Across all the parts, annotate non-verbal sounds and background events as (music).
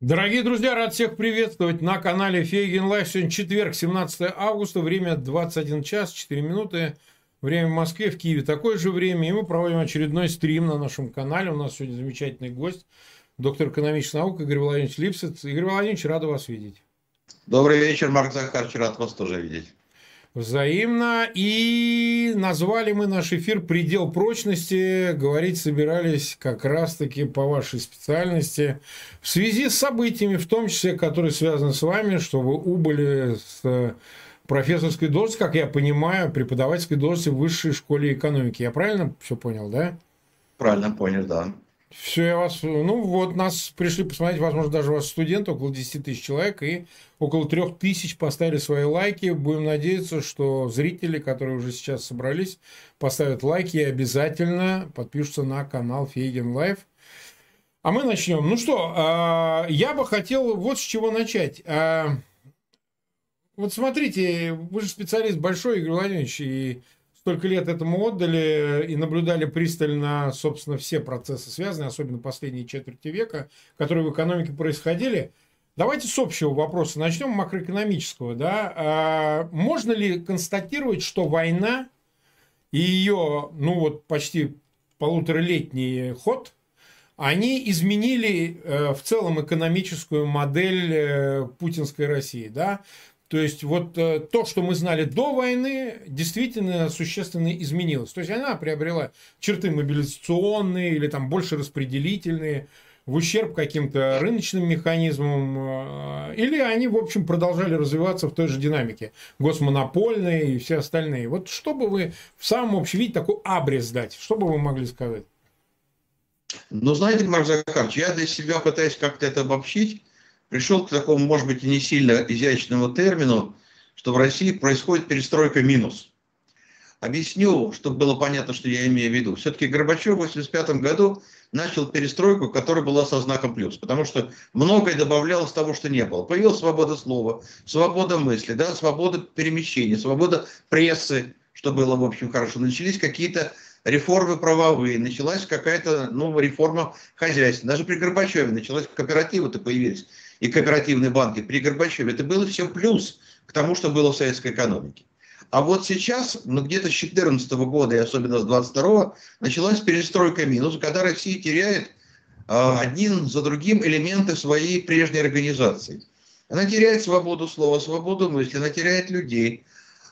Дорогие друзья, рад всех приветствовать на канале Фейгин Live. Сегодня четверг, 17 августа, время 21 час 4 минуты. Время в Москве, в Киеве такое же время. И мы проводим очередной стрим на нашем канале. У нас сегодня замечательный гость, доктор экономических наук Игорь Владимирович Липсиц. Игорь Владимирович, рад вас видеть. Добрый вечер, Марк Захарович, рад вас тоже видеть. Взаимно. И назвали мы наш эфир «Предел прочности». Говорить собирались как раз-таки по вашей специальности. В связи с событиями, в том числе, которые связаны с вами, что вы убыли с профессорской должности, как я понимаю, преподавательской должности в высшей школе экономики. Я правильно все понял, да? Правильно понял, да. Все, я вас... Ну, вот нас пришли посмотреть, возможно, даже у вас студенты, около 10 тысяч человек, и около 3 тысяч поставили свои лайки. Будем надеяться, что зрители, которые уже сейчас собрались, поставят лайки и обязательно подпишутся на канал Фейгин Live. А мы начнем. Ну что, а, я бы хотел вот с чего начать. А, вот смотрите, вы же специалист большой, Игорь Владимирович, и столько лет этому отдали и наблюдали пристально, собственно, все процессы связанные, особенно последние четверти века, которые в экономике происходили. Давайте с общего вопроса начнем, макроэкономического. Да? А можно ли констатировать, что война и ее, ну вот, почти полуторалетний ход, они изменили э, в целом экономическую модель э, путинской России, да? То есть вот э, то, что мы знали до войны, действительно существенно изменилось. То есть она приобрела черты мобилизационные или там больше распределительные, в ущерб каким-то рыночным механизмам, э, или они, в общем, продолжали развиваться в той же динамике, госмонопольные и все остальные. Вот что бы вы в самом общем виде такой абрис дать, что бы вы могли сказать? Ну, знаете, Марк я для себя пытаюсь как-то это обобщить пришел к такому, может быть, и не сильно изящному термину, что в России происходит перестройка минус. Объясню, чтобы было понятно, что я имею в виду. Все-таки Горбачев в 1985 году начал перестройку, которая была со знаком плюс, потому что многое добавлялось того, что не было. Появилась свобода слова, свобода мысли, да, свобода перемещения, свобода прессы, что было, в общем, хорошо. Начались какие-то реформы правовые, началась какая-то ну, реформа хозяйства. Даже при Горбачеве началась кооперативы-то появились и кооперативные банки при Горбачеве, это было все плюс к тому, что было в советской экономике. А вот сейчас, ну где-то с 2014 года и особенно с 2022 началась перестройка минус, когда Россия теряет э, один за другим элементы своей прежней организации. Она теряет свободу слова, свободу мысли, она теряет людей,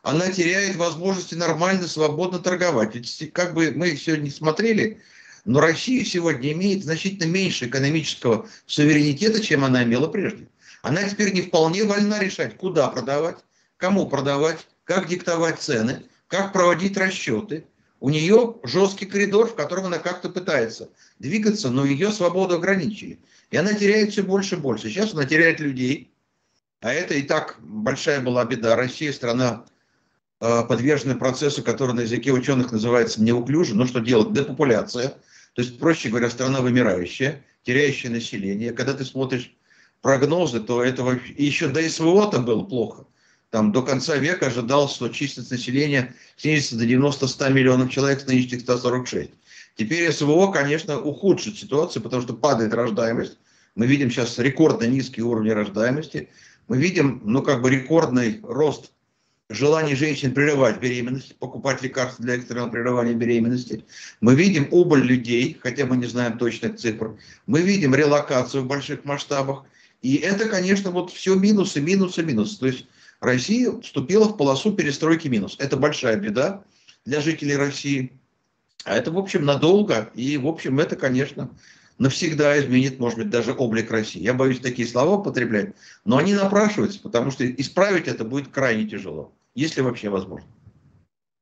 она теряет возможности нормально, свободно торговать. Ведь как бы мы сегодня смотрели, но Россия сегодня имеет значительно меньше экономического суверенитета, чем она имела прежде. Она теперь не вполне вольна решать, куда продавать, кому продавать, как диктовать цены, как проводить расчеты. У нее жесткий коридор, в котором она как-то пытается двигаться, но ее свободу ограничили. И она теряет все больше и больше. Сейчас она теряет людей, а это и так большая была беда. Россия страна э, подвержена процессу, который на языке ученых называется неуклюже. Но что делать? Депопуляция. То есть, проще говоря, страна вымирающая, теряющая население. Когда ты смотришь прогнозы, то этого и еще до СВО-то было плохо. Там до конца века ожидалось, что численность населения снизится до 90-100 миллионов человек с нынешних 146. Теперь СВО, конечно, ухудшит ситуацию, потому что падает рождаемость. Мы видим сейчас рекордно низкие уровни рождаемости. Мы видим, ну, как бы рекордный рост желание женщин прерывать беременность, покупать лекарства для экстренного прерывания беременности. Мы видим убыль людей, хотя мы не знаем точных цифр. Мы видим релокацию в больших масштабах. И это, конечно, вот все минусы, минусы, минусы. То есть Россия вступила в полосу перестройки минус. Это большая беда для жителей России. А это, в общем, надолго. И, в общем, это, конечно, навсегда изменит, может быть, даже облик России. Я боюсь такие слова употреблять, но они напрашиваются, потому что исправить это будет крайне тяжело если вообще возможно.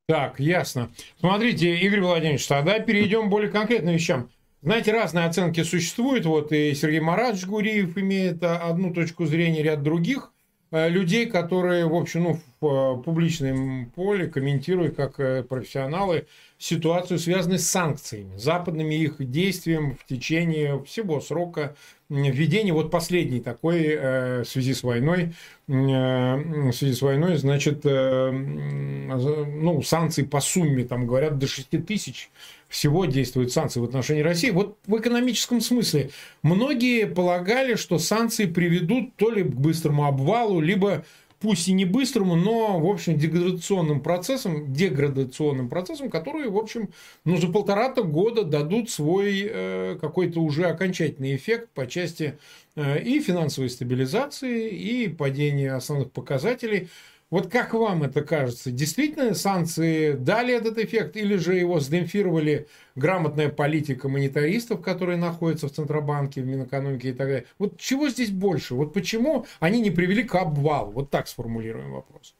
Так, ясно. Смотрите, Игорь Владимирович, тогда перейдем к более конкретным вещам. Знаете, разные оценки существуют. Вот и Сергей Марадович Гуриев имеет одну точку зрения, ряд других людей, которые, в общем, ну, в э, публичном поле комментируют как э, профессионалы ситуацию, связанную с санкциями, западными их действием в течение всего срока введения. Вот последний такой э, в связи с войной, э, в связи с войной, значит, э, ну, санкции по сумме, там говорят, до 6 тысяч всего действуют санкции в отношении России. Вот в экономическом смысле многие полагали, что санкции приведут то ли к быстрому обвалу, либо пусть и не быстрому, но, в общем, деградационным процессом, деградационным процессом, которые, в общем, ну, за полтора-то года дадут свой э, какой-то уже окончательный эффект по части э, и финансовой стабилизации, и падения основных показателей. Вот как вам это кажется? Действительно санкции дали этот эффект или же его сдемпфировали грамотная политика монетаристов, которые находятся в Центробанке, в Минэкономике и так далее? Вот чего здесь больше? Вот почему они не привели к обвалу? Вот так сформулируем вопрос.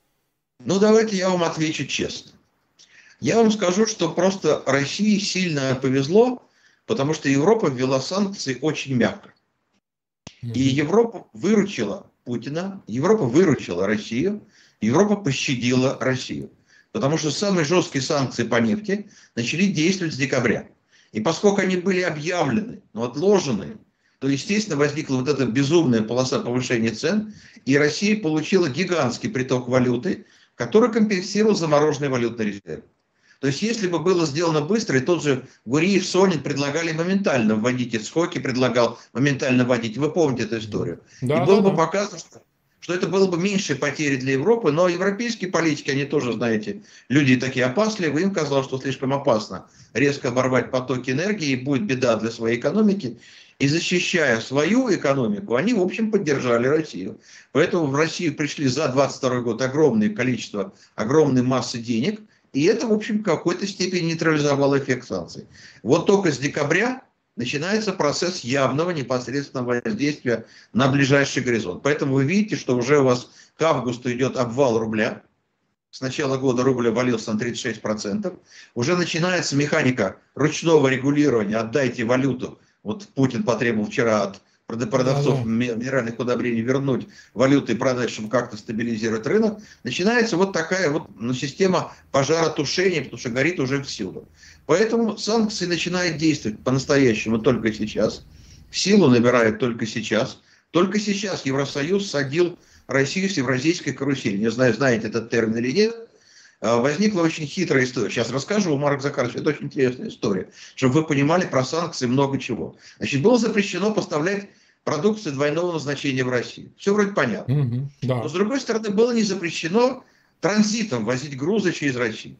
Ну, давайте я вам отвечу честно. Я вам скажу, что просто России сильно повезло, потому что Европа ввела санкции очень мягко. И Европа выручила Путина, Европа выручила Россию, Европа пощадила Россию. Потому что самые жесткие санкции по нефти начали действовать с декабря. И поскольку они были объявлены, но отложены, то, естественно, возникла вот эта безумная полоса повышения цен, и Россия получила гигантский приток валюты, который компенсировал замороженный валютный резерв. То есть, если бы было сделано быстро, и тот же Гуриев, Сонин предлагали моментально вводить, и Скоки предлагал моментально вводить. Вы помните эту историю. Да, и было да, бы да. показано, что что это было бы меньшей потери для Европы, но европейские политики, они тоже, знаете, люди такие опасливые, им казалось, что слишком опасно резко оборвать потоки энергии, и будет беда для своей экономики. И защищая свою экономику, они, в общем, поддержали Россию. Поэтому в Россию пришли за 22 год огромное количество, огромные массы денег, и это, в общем, в какой-то степени нейтрализовало эффект санкций. Вот только с декабря начинается процесс явного непосредственного воздействия на ближайший горизонт. Поэтому вы видите, что уже у вас к августу идет обвал рубля. С начала года рубль обвалился на 36%. Уже начинается механика ручного регулирования. Отдайте валюту. Вот Путин потребовал вчера от продавцов да, минеральных удобрений вернуть валюты и продать, чтобы как-то стабилизировать рынок, начинается вот такая вот ну, система пожаротушения, потому что горит уже всюду. Поэтому санкции начинают действовать по-настоящему только сейчас, силу набирают только сейчас. Только сейчас Евросоюз садил Россию с евразийской карусели. Не знаю, знаете этот термин или нет. А, возникла очень хитрая история. Сейчас расскажу, Марк Захарович, это очень интересная история, чтобы вы понимали про санкции много чего. Значит, было запрещено поставлять продукцию двойного назначения в Россию. Все вроде понятно. Угу, да. Но с другой стороны, было не запрещено транзитом возить грузы через Россию.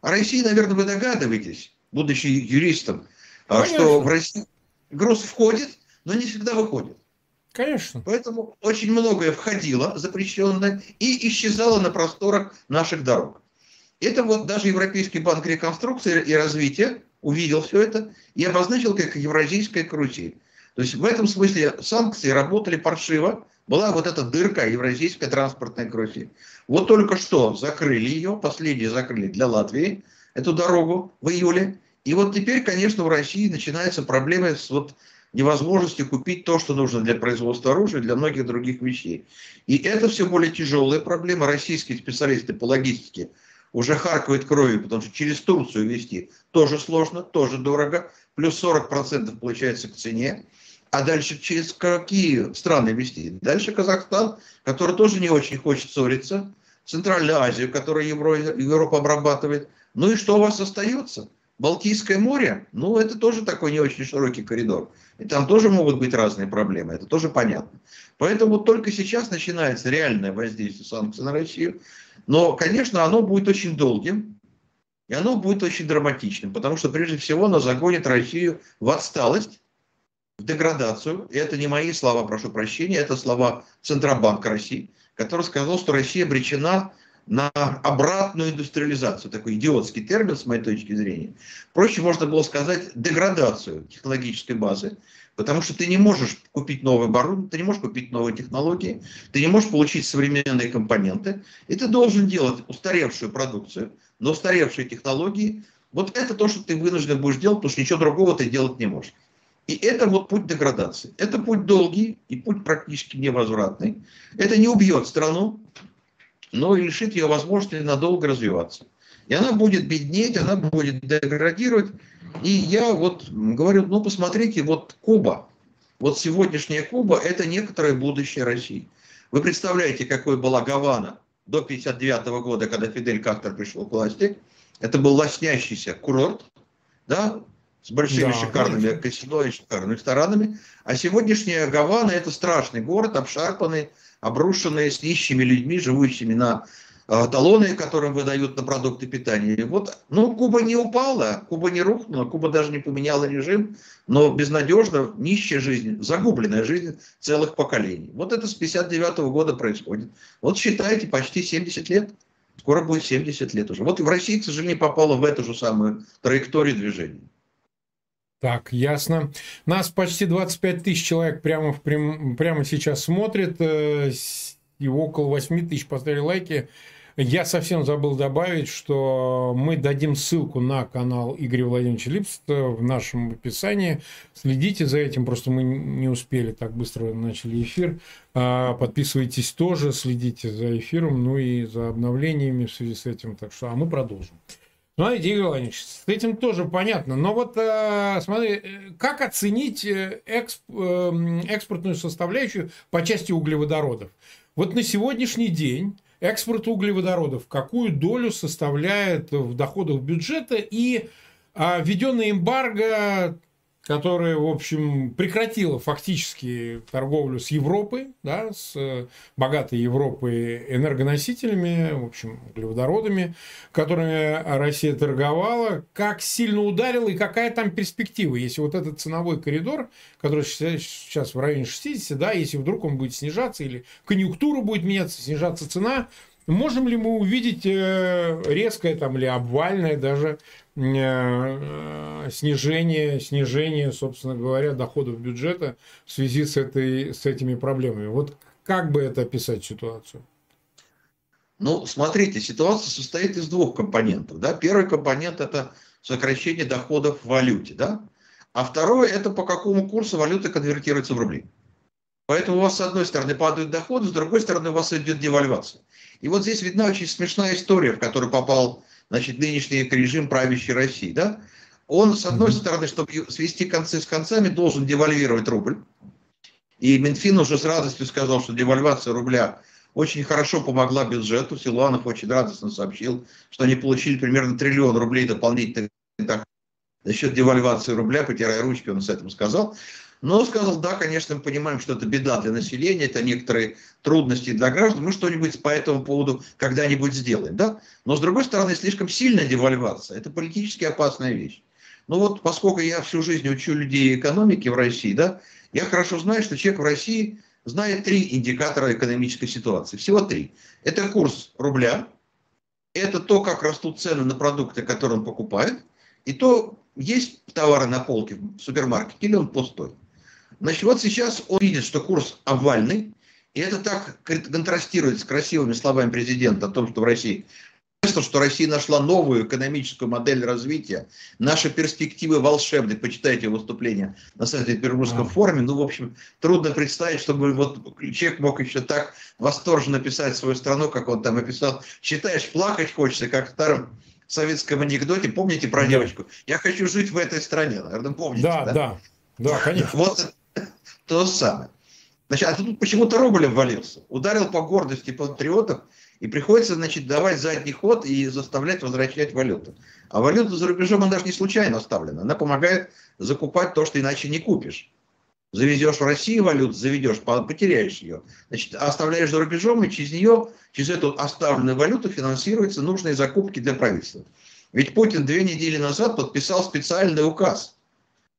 А России, наверное, вы догадываетесь, будучи юристом, а, Конечно. что в России груз входит, но не всегда выходит. Конечно. Поэтому очень многое входило запрещенное и исчезало на просторах наших дорог. Это вот даже Европейский банк реконструкции и развития увидел все это и обозначил как евразийская карусель. То есть в этом смысле санкции работали паршиво. Была вот эта дырка евразийская транспортная карусель. Вот только что закрыли ее, последние закрыли для Латвии эту дорогу в июле. И вот теперь, конечно, в России начинаются проблемы с вот невозможностью купить то, что нужно для производства оружия, для многих других вещей. И это все более тяжелая проблема. Российские специалисты по логистике уже харкают кровью, потому что через Турцию вести тоже сложно, тоже дорого, плюс 40% получается к цене. А дальше через какие страны вести? Дальше Казахстан, который тоже не очень хочет ссориться, Центральную Азию, которую Европа обрабатывает. Ну и что у вас остается? Балтийское море, ну это тоже такой не очень широкий коридор. И там тоже могут быть разные проблемы, это тоже понятно. Поэтому только сейчас начинается реальное воздействие санкций на Россию. Но, конечно, оно будет очень долгим, и оно будет очень драматичным, потому что, прежде всего, оно загонит Россию в отсталость, в деградацию. И это не мои слова, прошу прощения, это слова Центробанка России, который сказал, что Россия обречена на обратную индустриализацию. Такой идиотский термин, с моей точки зрения. Проще можно было сказать деградацию технологической базы, потому что ты не можешь купить новое оборудование, ты не можешь купить новые технологии, ты не можешь получить современные компоненты, и ты должен делать устаревшую продукцию, но устаревшие технологии. Вот это то, что ты вынужден будешь делать, потому что ничего другого ты делать не можешь. И это вот путь деградации. Это путь долгий и путь практически невозвратный. Это не убьет страну, но и лишит ее возможности надолго развиваться. И она будет беднеть, она будет деградировать. И я вот говорю, ну посмотрите, вот Куба, вот сегодняшняя Куба, это некоторое будущее России. Вы представляете, какой была Гавана до 1959 года, когда Фидель Кастро пришел к власти. Это был лоснящийся курорт, да, с большими да, шикарными конечно. казино и шикарными ресторанами. А сегодняшняя Гавана – это страшный город, обшарпанный, обрушенный с нищими людьми, живущими на э, талоны, которым выдают на продукты питания. И вот, ну, Куба не упала, Куба не рухнула, Куба даже не поменяла режим, но безнадежно нищая жизнь, загубленная жизнь целых поколений. Вот это с 59 -го года происходит. Вот считайте, почти 70 лет. Скоро будет 70 лет уже. Вот и в России, к сожалению, попала в эту же самую траекторию движения. Так, ясно. Нас почти 25 тысяч человек прямо, в прям, прямо сейчас смотрит. Э, и около 8 тысяч поставили лайки. Я совсем забыл добавить, что мы дадим ссылку на канал Игоря Владимировича Липста в нашем описании. Следите за этим, просто мы не успели так быстро начали эфир. А, подписывайтесь тоже, следите за эфиром, ну и за обновлениями в связи с этим. Так что, а мы продолжим. Смотрите, Игорь Владимирович, с этим тоже понятно. Но вот э, смотри, э, как оценить э, эксп, экспортную составляющую по части углеводородов? Вот на сегодняшний день экспорт углеводородов какую долю составляет в доходах бюджета и а, введенная эмбарго которая, в общем, прекратила фактически торговлю с Европой, да, с э, богатой Европой энергоносителями, в общем, углеводородами, которыми Россия торговала, как сильно ударила и какая там перспектива, если вот этот ценовой коридор, который сейчас в районе 60, да, если вдруг он будет снижаться или конъюнктура будет меняться, снижаться цена, можем ли мы увидеть э, резкое там или обвальное даже Э, снижение, снижение, собственно говоря, доходов бюджета в связи с, этой, с этими проблемами. Вот как бы это описать ситуацию? Ну, смотрите, ситуация состоит из двух компонентов. Да? Первый компонент – это сокращение доходов в валюте. Да? А второй – это по какому курсу валюта конвертируется в рубли. Поэтому у вас с одной стороны падают доходы, с другой стороны у вас идет девальвация. И вот здесь видна очень смешная история, в которую попал значит, нынешний режим правящей России, да, он, с одной стороны, чтобы свести концы с концами, должен девальвировать рубль. И Минфин уже с радостью сказал, что девальвация рубля очень хорошо помогла бюджету. Силуанов очень радостно сообщил, что они получили примерно триллион рублей дополнительных за счет девальвации рубля, потирая ручки, он с этим сказал. Но сказал, да, конечно, мы понимаем, что это беда для населения, это некоторые трудности для граждан, мы что-нибудь по этому поводу когда-нибудь сделаем. Да? Но, с другой стороны, слишком сильная девальвация – это политически опасная вещь. Ну вот, поскольку я всю жизнь учу людей экономики в России, да, я хорошо знаю, что человек в России знает три индикатора экономической ситуации. Всего три. Это курс рубля, это то, как растут цены на продукты, которые он покупает, и то, есть товары на полке в супермаркете или он пустой. Значит, вот сейчас он видит, что курс овальный, и это так контрастирует с красивыми словами президента о том, что в России что Россия нашла новую экономическую модель развития. Наши перспективы волшебны. Почитайте выступление на Санкт-Петербургском форуме. Ну, в общем, трудно представить, чтобы вот человек мог еще так восторженно писать свою страну, как он там описал. Читаешь, плакать хочется, как в старом советском анекдоте. Помните про девочку? Я хочу жить в этой стране. Наверное, помните, да? Да, да, да, конечно. Вот то самое. Значит, а тут почему-то рубль ввалился. Ударил по гордости патриотов, и приходится, значит, давать задний ход и заставлять возвращать валюту. А валюта за рубежом, она даже не случайно оставлена. Она помогает закупать то, что иначе не купишь. Завезешь в Россию валюту, заведешь, потеряешь ее. Значит, оставляешь за рубежом, и через нее, через эту оставленную валюту финансируются нужные закупки для правительства. Ведь Путин две недели назад подписал специальный указ –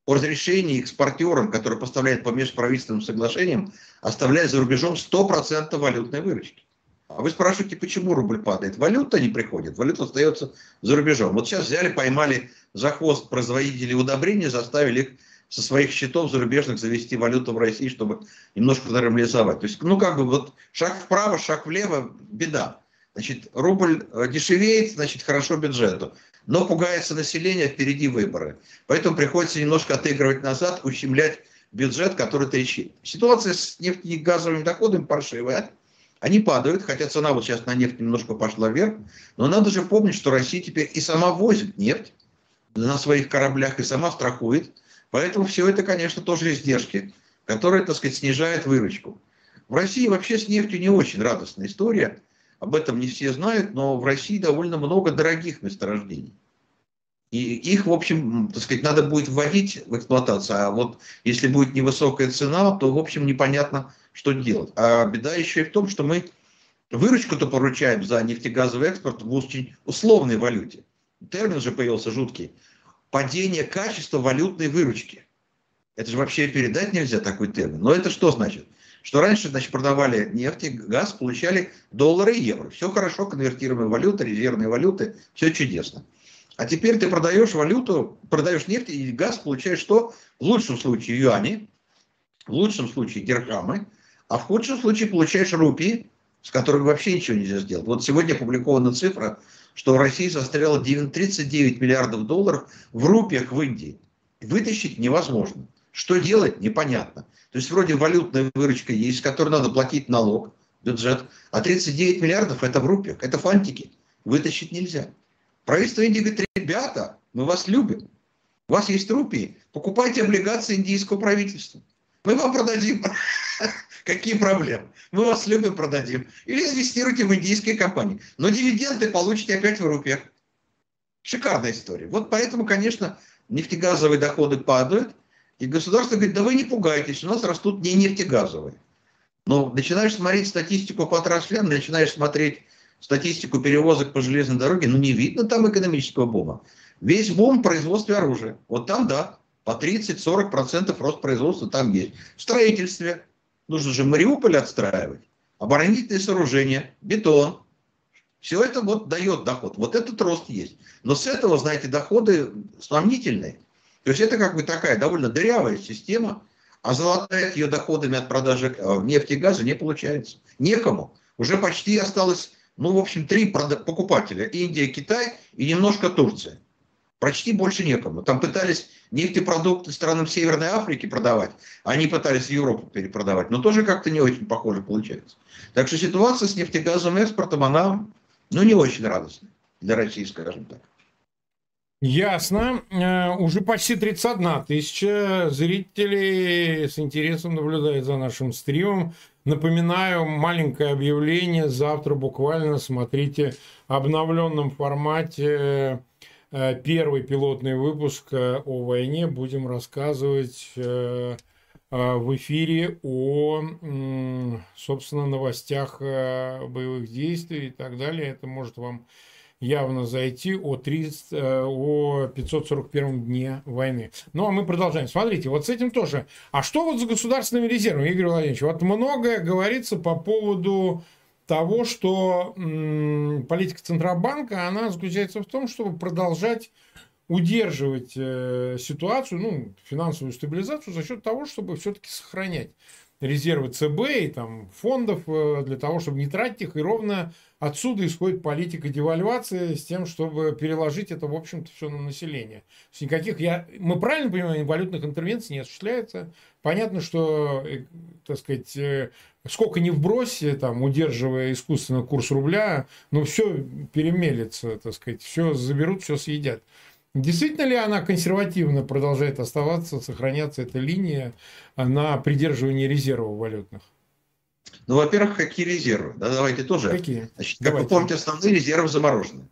о разрешении экспортерам, которые поставляют по межправительственным соглашениям, оставлять за рубежом 100% валютной выручки. А вы спрашиваете, почему рубль падает? Валюта не приходит, валюта остается за рубежом. Вот сейчас взяли, поймали за хвост производителей удобрений, заставили их со своих счетов зарубежных завести валюту в России, чтобы немножко нормализовать. То есть, ну, как бы вот шаг вправо, шаг влево, беда. Значит, рубль э, дешевеет, значит, хорошо бюджету но пугается население, впереди выборы. Поэтому приходится немножко отыгрывать назад, ущемлять бюджет, который трещит. Ситуация с нефтяными и газовыми доходами паршивая. Они падают, хотя цена вот сейчас на нефть немножко пошла вверх. Но надо же помнить, что Россия теперь и сама возит нефть на своих кораблях, и сама страхует. Поэтому все это, конечно, тоже издержки, которые, так сказать, снижают выручку. В России вообще с нефтью не очень радостная история. Об этом не все знают, но в России довольно много дорогих месторождений. И их, в общем, так сказать, надо будет вводить в эксплуатацию. А вот если будет невысокая цена, то, в общем, непонятно, что делать. А беда еще и в том, что мы выручку-то поручаем за нефтегазовый экспорт в очень условной валюте. Термин же появился жуткий. Падение качества валютной выручки. Это же вообще передать нельзя такой термин. Но это что значит? Что раньше, значит, продавали нефть и газ, получали доллары и евро. Все хорошо, конвертируемая валюта, резервные валюты, все чудесно. А теперь ты продаешь валюту, продаешь нефть и газ, получаешь что? В лучшем случае юани, в лучшем случае дирхамы, а в худшем случае получаешь рупии, с которыми вообще ничего нельзя сделать. Вот сегодня опубликована цифра, что в России застряло 39 миллиардов долларов в рупиях в Индии. Вытащить невозможно. Что делать, непонятно. То есть вроде валютная выручка есть, с которой надо платить налог, бюджет, а 39 миллиардов это в рупиях, это фантики. Вытащить нельзя. Правительство Индии говорит, ребята, мы вас любим. У вас есть рупии, покупайте облигации индийского правительства. Мы вам продадим. (laughs) Какие проблемы? Мы вас любим, продадим. Или инвестируйте в индийские компании. Но дивиденды получите опять в рупиях. Шикарная история. Вот поэтому, конечно, нефтегазовые доходы падают, и государство говорит, да вы не пугайтесь, у нас растут не нефтегазовые. Но начинаешь смотреть статистику по отраслям, начинаешь смотреть статистику перевозок по железной дороге, ну не видно там экономического бума. Весь бум в производстве оружия. Вот там, да, по 30-40% рост производства там есть. В строительстве. Нужно же Мариуполь отстраивать. Оборонительные сооружения, бетон. Все это вот дает доход. Вот этот рост есть. Но с этого, знаете, доходы сомнительные. То есть это как бы такая довольно дырявая система, а золотая ее доходами от продажи э, нефти и газа не получается. Некому. Уже почти осталось, ну, в общем, три покупателя. Индия, Китай и немножко Турция. Почти больше некому. Там пытались нефтепродукты странам Северной Африки продавать, они пытались в Европу перепродавать, но тоже как-то не очень похоже получается. Так что ситуация с нефтегазовым экспортом, она, ну, не очень радостная для России, скажем так. Ясно. Э, уже почти 31 тысяча зрителей с интересом наблюдает за нашим стримом. Напоминаю, маленькое объявление. Завтра буквально смотрите в обновленном формате э, первый пилотный выпуск э, о войне. Будем рассказывать в эфире о, собственно, новостях боевых действий и так далее. Это может вам явно зайти о, 30, э, о 541 дне войны. Ну, а мы продолжаем. Смотрите, вот с этим тоже. А что вот с государственными резервами, Игорь Владимирович? Вот многое говорится по поводу того, что м, политика Центробанка, она заключается в том, чтобы продолжать удерживать э, ситуацию, ну, финансовую стабилизацию за счет того, чтобы все-таки сохранять резервы ЦБ и там фондов э, для того, чтобы не тратить их. И ровно отсюда исходит политика девальвации с тем, чтобы переложить это, в общем-то, все на население. То есть никаких, я, мы правильно понимаем, валютных интервенций не осуществляется. Понятно, что, э, так сказать, э, сколько не вбрось, там, удерживая искусственно курс рубля, но все перемелится, так сказать, все заберут, все съедят. Действительно ли она консервативно продолжает оставаться, сохраняться эта линия на придерживании резервов валютных? Ну, во-первых, какие резервы? Да, давайте тоже. Какие? Значит, как давайте. вы помните, основные резервы заморожены.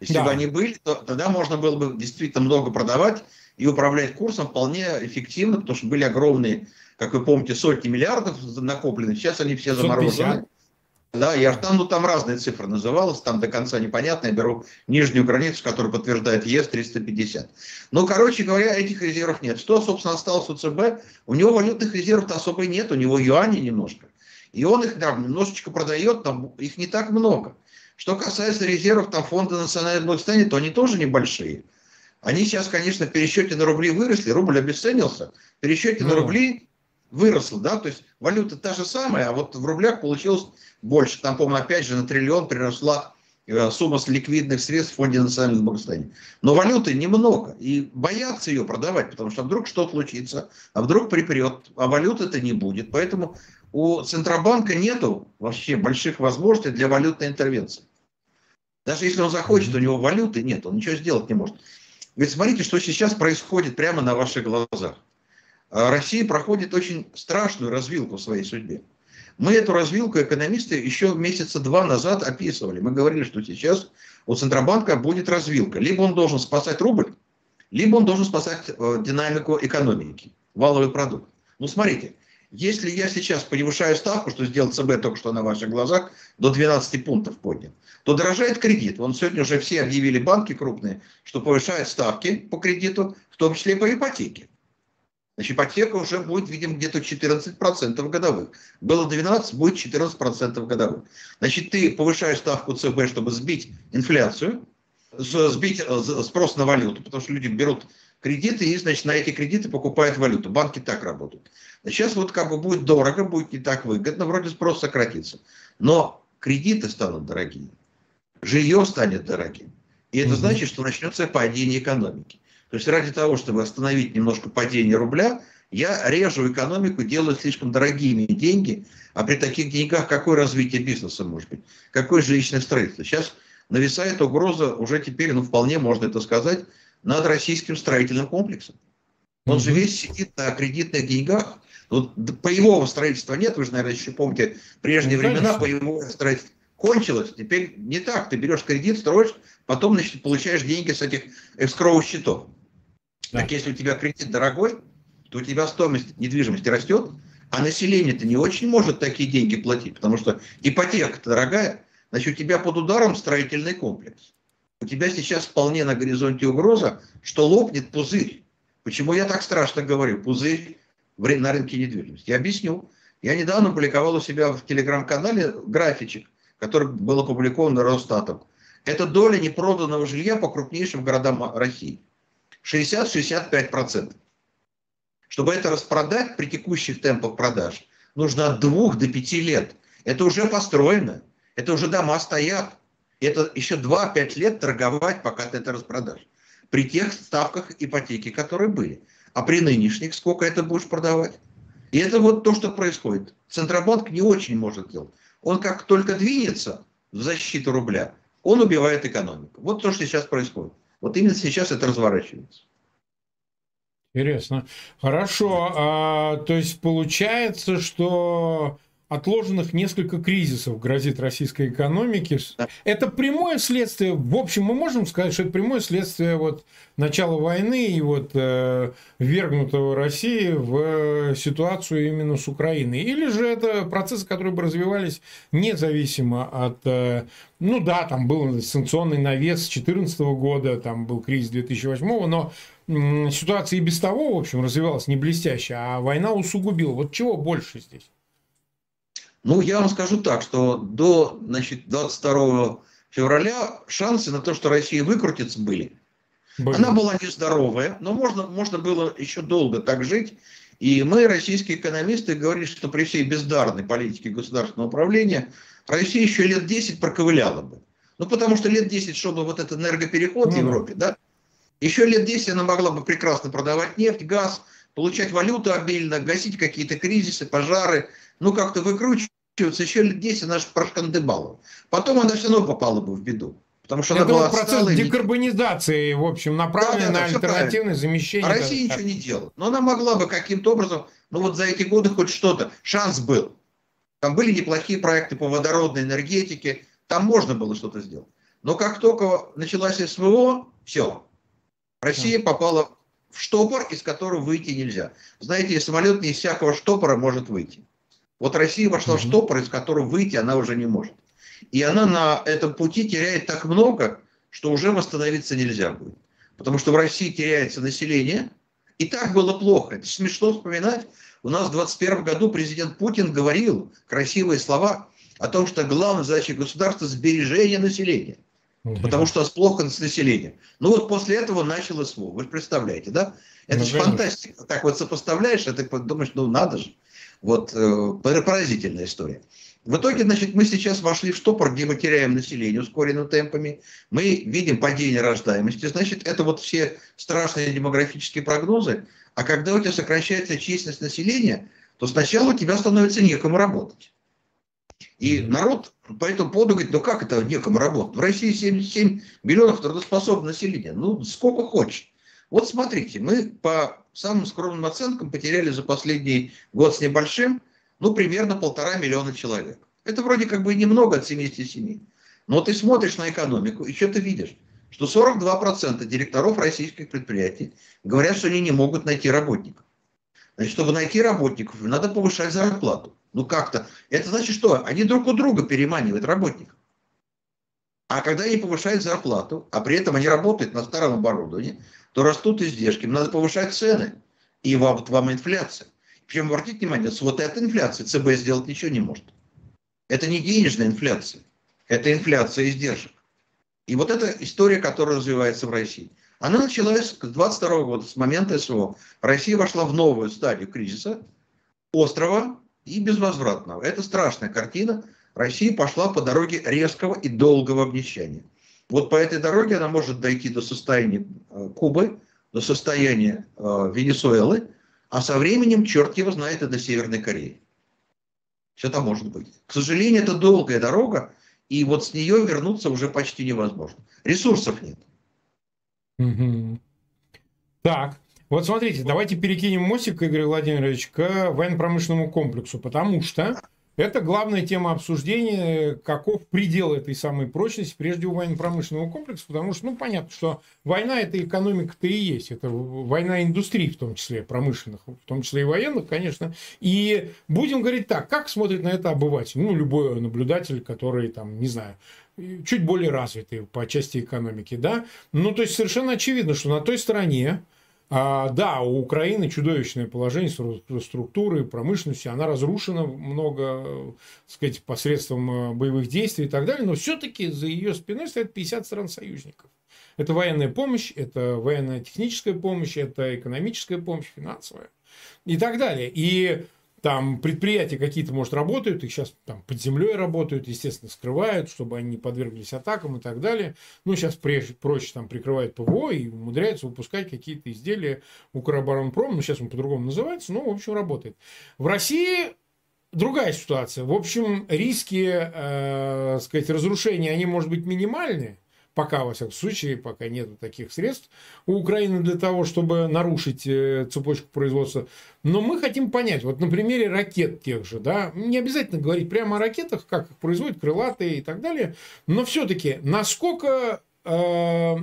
Если да. бы они были, то тогда можно было бы действительно много продавать и управлять курсом вполне эффективно, потому что были огромные, как вы помните, сотни миллиардов накоплены. Сейчас они все заморожены. Да, я там, ну, там разные цифры называлось, там до конца непонятно, я беру нижнюю границу, которая подтверждает ЕС 350. Ну, короче говоря, этих резервов нет. Что, собственно, осталось у ЦБ? У него валютных резервов особо нет, у него юани немножко. И он их там немножечко продает, там их не так много. Что касается резервов там фонда национального благосостояния, то они тоже небольшие. Они сейчас, конечно, в пересчете на рубли выросли, рубль обесценился, в пересчете ну. на рубли выросло, да, то есть валюта та же самая, а вот в рублях получилось больше. Там, по-моему, опять же на триллион приросла э, сумма с ликвидных средств в фонде национального благосостояния. Но валюты немного, и боятся ее продавать, потому что вдруг что случится, а вдруг припрет, а валюты-то не будет. Поэтому у Центробанка нету вообще больших возможностей для валютной интервенции. Даже если он захочет, у него валюты нет, он ничего сделать не может. Ведь смотрите, что сейчас происходит прямо на ваших глазах. А Россия проходит очень страшную развилку в своей судьбе. Мы эту развилку экономисты еще месяца два назад описывали. Мы говорили, что сейчас у Центробанка будет развилка. Либо он должен спасать рубль, либо он должен спасать э, динамику экономики, валовый продукт. Ну, смотрите, если я сейчас повышаю ставку, что сделал ЦБ только что на ваших глазах, до 12 пунктов поднял, то дорожает кредит. Вон сегодня уже все объявили банки крупные, что повышают ставки по кредиту, в том числе и по ипотеке. Значит, ипотека уже будет, видимо, где-то 14% годовых. Было 12, будет 14% годовых. Значит, ты повышаешь ставку ЦБ, чтобы сбить инфляцию, сбить э, спрос на валюту, потому что люди берут кредиты и, значит, на эти кредиты покупают валюту. Банки так работают. Сейчас вот как бы будет дорого, будет не так выгодно, вроде спрос сократится. Но кредиты станут дорогие, жилье станет дорогим. И это значит, что начнется падение экономики. То есть ради того, чтобы остановить немножко падение рубля, я режу экономику, делаю слишком дорогими деньги, а при таких деньгах какое развитие бизнеса может быть? Какое жилищное строительство? Сейчас нависает угроза, уже теперь, ну вполне можно это сказать, над российским строительным комплексом. Он же весь сидит на кредитных деньгах. Вот боевого строительства нет, вы же, наверное, еще помните прежние ну, времена, боевое строительство кончилось. Теперь не так. Ты берешь кредит, строишь, потом значит, получаешь деньги с этих эскроу счетов. Да. Так если у тебя кредит дорогой, то у тебя стоимость недвижимости растет, а население-то не очень может такие деньги платить, потому что ипотека дорогая, значит, у тебя под ударом строительный комплекс. У тебя сейчас вполне на горизонте угроза, что лопнет пузырь. Почему я так страшно говорю? Пузырь на рынке недвижимости. Я объясню. Я недавно публиковал у себя в телеграм-канале графичек, который был опубликован Росстатом. Это доля непроданного жилья по крупнейшим городам России. 60-65%. Чтобы это распродать при текущих темпах продаж, нужно от 2 до 5 лет. Это уже построено, это уже дома стоят. Это еще 2-5 лет торговать, пока ты это распродашь. При тех ставках ипотеки, которые были. А при нынешних сколько это будешь продавать? И это вот то, что происходит. Центробанк не очень может делать. Он как только двинется в защиту рубля, он убивает экономику. Вот то, что сейчас происходит. Вот именно сейчас это разворачивается. Интересно. Хорошо. А, то есть получается, что отложенных несколько кризисов грозит российской экономике. Да. Это прямое следствие, в общем, мы можем сказать, что это прямое следствие вот начала войны и вот э, вергнутого России в ситуацию именно с Украиной. Или же это процессы, которые бы развивались независимо от... Э, ну да, там был санкционный навес с 2014 года, там был кризис 2008, но ситуация и без того, в общем, развивалась не блестяще, а война усугубила. Вот чего больше здесь? Ну, я вам скажу так, что до значит, 22 февраля шансы на то, что Россия выкрутится, были. были. Она была нездоровая, но можно, можно было еще долго так жить. И мы, российские экономисты, говорили, что при всей бездарной политике государственного управления Россия еще лет 10 проковыляла бы. Ну, потому что лет 10 шел бы вот этот энергопереход mm. в Европе, да? Еще лет 10 она могла бы прекрасно продавать нефть, газ, получать валюту обильно, гасить какие-то кризисы, пожары, ну, как-то выкручивать еще лет 10 она же прошкандыбала. Потом она все равно попала бы в беду. Потому что Это она была процесс отсталой, декарбонизации, в общем, направленный да, да, на альтернативное замещение. А Россия ничего не делала. Но она могла бы каким-то образом, ну вот за эти годы хоть что-то, шанс был. Там были неплохие проекты по водородной энергетике, там можно было что-то сделать. Но как только началась СВО, все. Россия попала в штопор, из которого выйти нельзя. Знаете, самолет не из всякого штопора может выйти. Вот Россия вошла в штопор, из которого выйти она уже не может. И она на этом пути теряет так много, что уже восстановиться нельзя будет. Потому что в России теряется население. И так было плохо. Это смешно вспоминать. У нас в 2021 году президент Путин говорил красивые слова о том, что главная задача государства – сбережение населения. Потому что у нас плохо с населением. Ну вот после этого начало СВО. Вы же представляете, да? Это ну, же фантастика. Так вот сопоставляешь, и ты думаешь, ну надо же. Вот э, поразительная история. В итоге, значит, мы сейчас вошли в штопор, где мы теряем население ускоренными темпами. Мы видим падение рождаемости. Значит, это вот все страшные демографические прогнозы. А когда у тебя сокращается численность населения, то сначала у тебя становится некому работать. И народ по этому поводу говорит, ну как это некому работать? В России 77 миллионов трудоспособного населения. Ну, сколько хочешь. Вот смотрите, мы по самым скромным оценкам потеряли за последний год с небольшим, ну, примерно полтора миллиона человек. Это вроде как бы немного от 77. Но ты смотришь на экономику и что ты видишь? Что 42% директоров российских предприятий говорят, что они не могут найти работников. Значит, чтобы найти работников, надо повышать зарплату. Ну как-то. Это значит что? Они друг у друга переманивают работников. А когда они повышают зарплату, а при этом они работают на старом оборудовании, то растут издержки. Надо повышать цены. И вот вам инфляция. Причем, обратите внимание, с вот этой инфляцией цб сделать ничего не может. Это не денежная инфляция. Это инфляция издержек. И вот эта история, которая развивается в России. Она началась с 22 года, с момента СВО. Россия вошла в новую стадию кризиса, острова и безвозвратного. Это страшная картина. Россия пошла по дороге резкого и долгого обнищания. Вот по этой дороге она может дойти до состояния э, Кубы, до состояния э, Венесуэлы, а со временем, черт его знает, и до Северной Кореи. Все это может быть. К сожалению, это долгая дорога, и вот с нее вернуться уже почти невозможно. Ресурсов нет. Угу. Так, вот смотрите, давайте перекинем мостик, Игорь Владимирович, к военно-промышленному комплексу, потому что это главная тема обсуждения, каков предел этой самой прочности, прежде всего военно-промышленного комплекса, потому что, ну, понятно, что война – это экономика-то и есть, это война индустрии, в том числе промышленных, в том числе и военных, конечно. И будем говорить так, как смотрит на это обыватель, ну, любой наблюдатель, который, там, не знаю, чуть более развитый по части экономики, да, ну, то есть совершенно очевидно, что на той стороне, а, да, у Украины чудовищное положение структуры, промышленности, она разрушена много, так сказать, посредством э, боевых действий и так далее, но все-таки за ее спиной стоят 50 стран-союзников. Это военная помощь, это военная техническая помощь, это экономическая помощь, финансовая и так далее. И там предприятия какие-то, может, работают, их сейчас там под землей работают, естественно, скрывают, чтобы они не подверглись атакам и так далее. Ну, сейчас проще, там прикрывают ПВО и умудряются выпускать какие-то изделия Укроборонпром, ну, сейчас он по-другому называется, но, в общем, работает. В России другая ситуация. В общем, риски, э, сказать, разрушения, они, может быть, минимальные, пока, во всяком случае, пока нет таких средств у Украины для того, чтобы нарушить э, цепочку производства. Но мы хотим понять, вот на примере ракет тех же, да, не обязательно говорить прямо о ракетах, как их производят, крылатые и так далее, но все-таки насколько э,